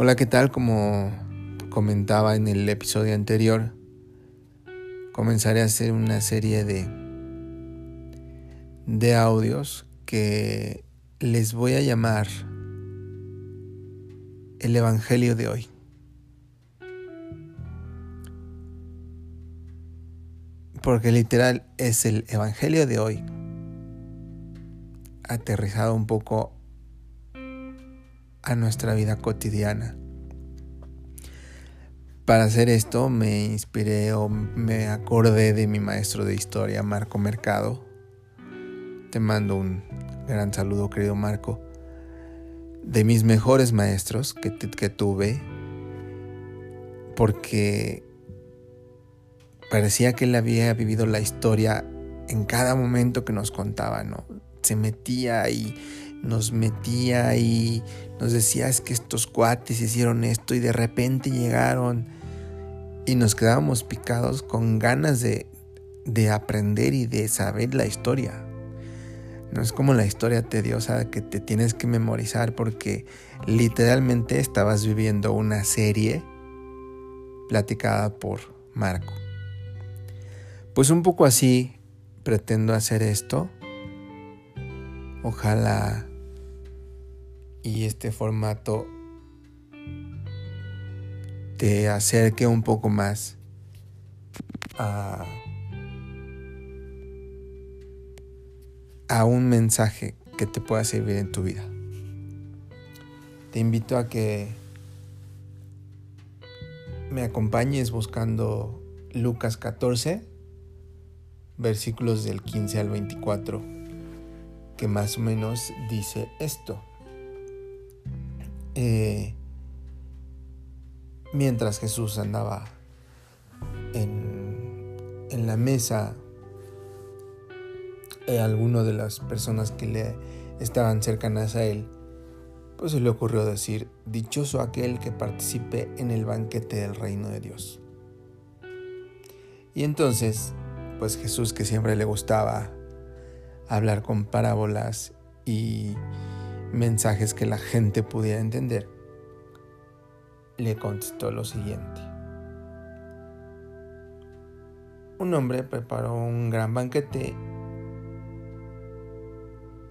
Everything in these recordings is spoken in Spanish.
Hola, ¿qué tal? Como comentaba en el episodio anterior, comenzaré a hacer una serie de, de audios que les voy a llamar el Evangelio de hoy. Porque literal es el Evangelio de hoy aterrizado un poco a nuestra vida cotidiana. Para hacer esto me inspiré o me acordé de mi maestro de historia, Marco Mercado. Te mando un gran saludo, querido Marco. De mis mejores maestros que, que tuve, porque parecía que él había vivido la historia en cada momento que nos contaba, ¿no? Se metía ahí nos metía y nos decía es que estos cuates hicieron esto y de repente llegaron y nos quedábamos picados con ganas de, de aprender y de saber la historia. No es como la historia tediosa que te tienes que memorizar porque literalmente estabas viviendo una serie platicada por Marco. Pues un poco así pretendo hacer esto. Ojalá y este formato te acerque un poco más a, a un mensaje que te pueda servir en tu vida. Te invito a que me acompañes buscando Lucas 14, versículos del 15 al 24, que más o menos dice esto. Eh, mientras Jesús andaba en, en la mesa, eh, alguno de las personas que le estaban cercanas a él, pues se le ocurrió decir, dichoso aquel que participe en el banquete del reino de Dios. Y entonces, pues Jesús, que siempre le gustaba hablar con parábolas y mensajes que la gente pudiera entender, le contestó lo siguiente. Un hombre preparó un gran banquete,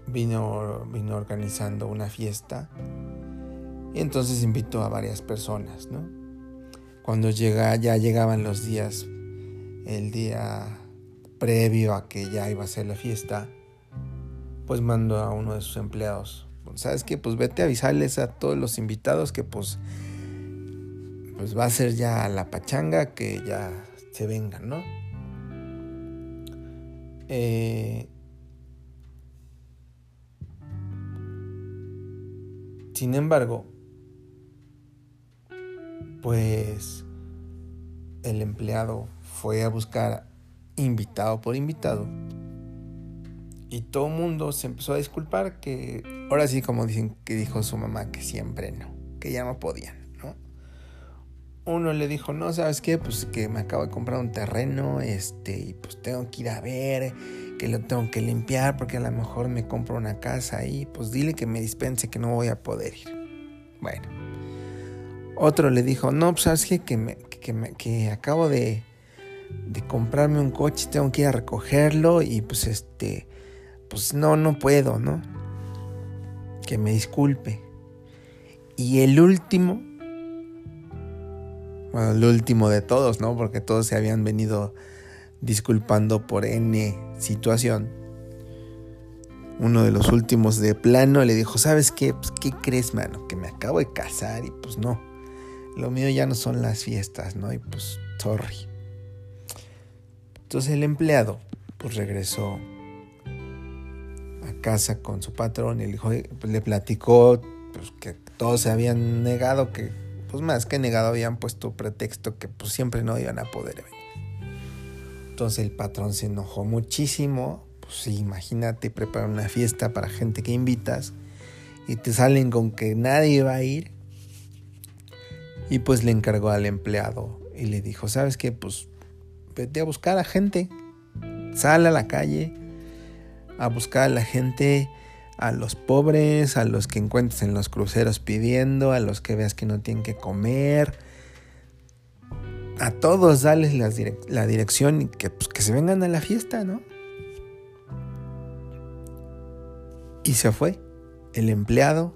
vino, vino organizando una fiesta y entonces invitó a varias personas, ¿no? Cuando llega, ya llegaban los días, el día previo a que ya iba a ser la fiesta, pues mandó a uno de sus empleados ¿sabes qué? Pues vete a avisarles a todos los invitados que pues, pues va a ser ya la pachanga, que ya se vengan, ¿no? Eh, sin embargo, pues el empleado fue a buscar invitado por invitado y todo el mundo se empezó a disculpar que ahora sí como dicen que dijo su mamá que siempre no, que ya no podían, ¿no? Uno le dijo, no, ¿sabes qué? Pues que me acabo de comprar un terreno, este, y pues tengo que ir a ver, que lo tengo que limpiar porque a lo mejor me compro una casa ahí, pues dile que me dispense que no voy a poder ir. Bueno. Otro le dijo, no, pues sabes qué? Que, me, que, me, que acabo de, de comprarme un coche, tengo que ir a recogerlo y pues este pues no, no puedo, ¿no? Que me disculpe. Y el último, bueno, el último de todos, ¿no? Porque todos se habían venido disculpando por N situación. Uno de los últimos de plano le dijo, ¿sabes qué? Pues, ¿qué crees, mano? Que me acabo de casar y pues no. Lo mío ya no son las fiestas, ¿no? Y pues, sorry. Entonces el empleado, pues regresó casa con su patrón y hijo pues, le platicó pues, que todos se habían negado, que pues más que negado habían puesto pretexto que pues siempre no iban a poder venir. Entonces el patrón se enojó muchísimo, pues imagínate preparar una fiesta para gente que invitas y te salen con que nadie va a ir. Y pues le encargó al empleado y le dijo, ¿sabes qué? Pues vete a buscar a gente, sal a la calle, a buscar a la gente, a los pobres, a los que encuentres en los cruceros pidiendo, a los que veas que no tienen que comer. A todos dales la, dirección y que, pues, que se vengan a la fiesta, ¿no? Y se fue. El empleado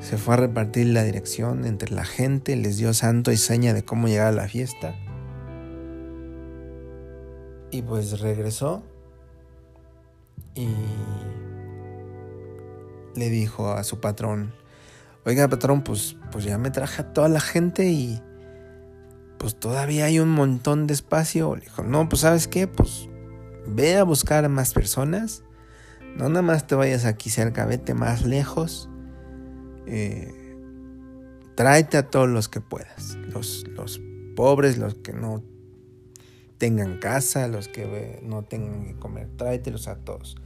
se fue a repartir la dirección entre la gente, les dio santo y seña de cómo llegar a la fiesta. Y pues regresó y le dijo a su patrón, oiga patrón, pues, pues ya me traje a toda la gente y pues todavía hay un montón de espacio. Le dijo, no, pues sabes qué, pues ve a buscar a más personas. No nada más te vayas aquí cerca, vete más lejos. Eh, tráete a todos los que puedas. Los, los pobres, los que no tengan casa, los que no tengan que comer, tráetelos a todos.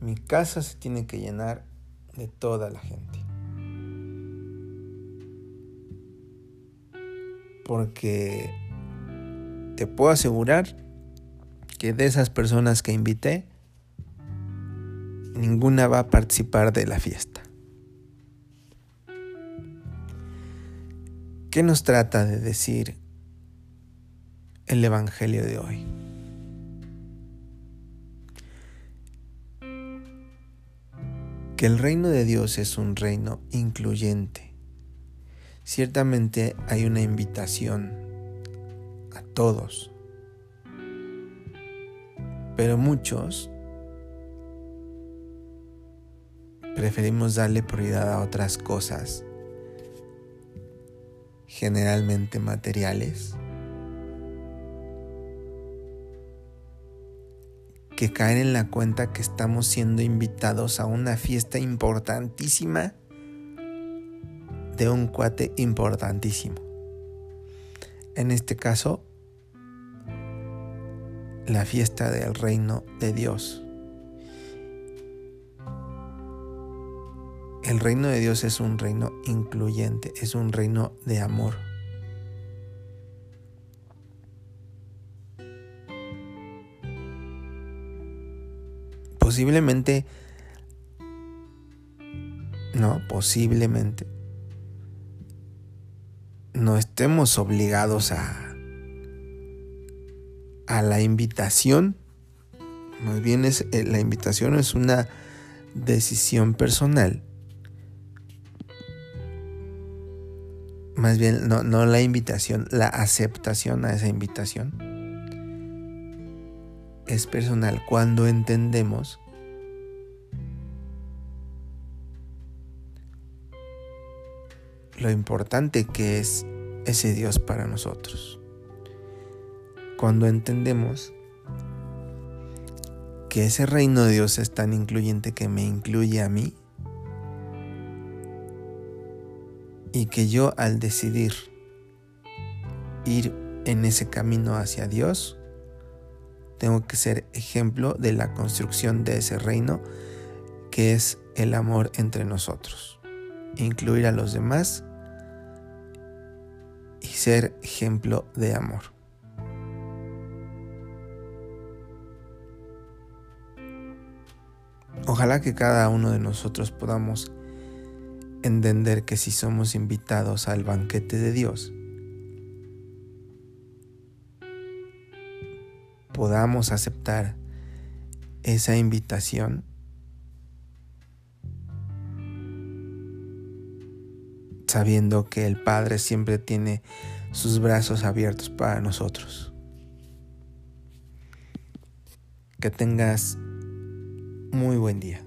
Mi casa se tiene que llenar de toda la gente. Porque te puedo asegurar que de esas personas que invité, ninguna va a participar de la fiesta. ¿Qué nos trata de decir el Evangelio de hoy? Que el reino de Dios es un reino incluyente. Ciertamente hay una invitación a todos, pero muchos preferimos darle prioridad a otras cosas, generalmente materiales, que caen en la cuenta que estamos siendo invitados a una fiesta importantísima de un cuate importantísimo. En este caso, la fiesta del reino de Dios. El reino de Dios es un reino incluyente, es un reino de amor. Posiblemente, no, posiblemente, no estemos obligados a, a la invitación. Más bien es, eh, la invitación es una decisión personal. Más bien, no, no la invitación, la aceptación a esa invitación. Es personal cuando entendemos lo importante que es ese Dios para nosotros. Cuando entendemos que ese reino de Dios es tan incluyente que me incluye a mí y que yo al decidir ir en ese camino hacia Dios, tengo que ser ejemplo de la construcción de ese reino que es el amor entre nosotros incluir a los demás y ser ejemplo de amor. Ojalá que cada uno de nosotros podamos entender que si somos invitados al banquete de Dios, podamos aceptar esa invitación sabiendo que el Padre siempre tiene sus brazos abiertos para nosotros. Que tengas muy buen día.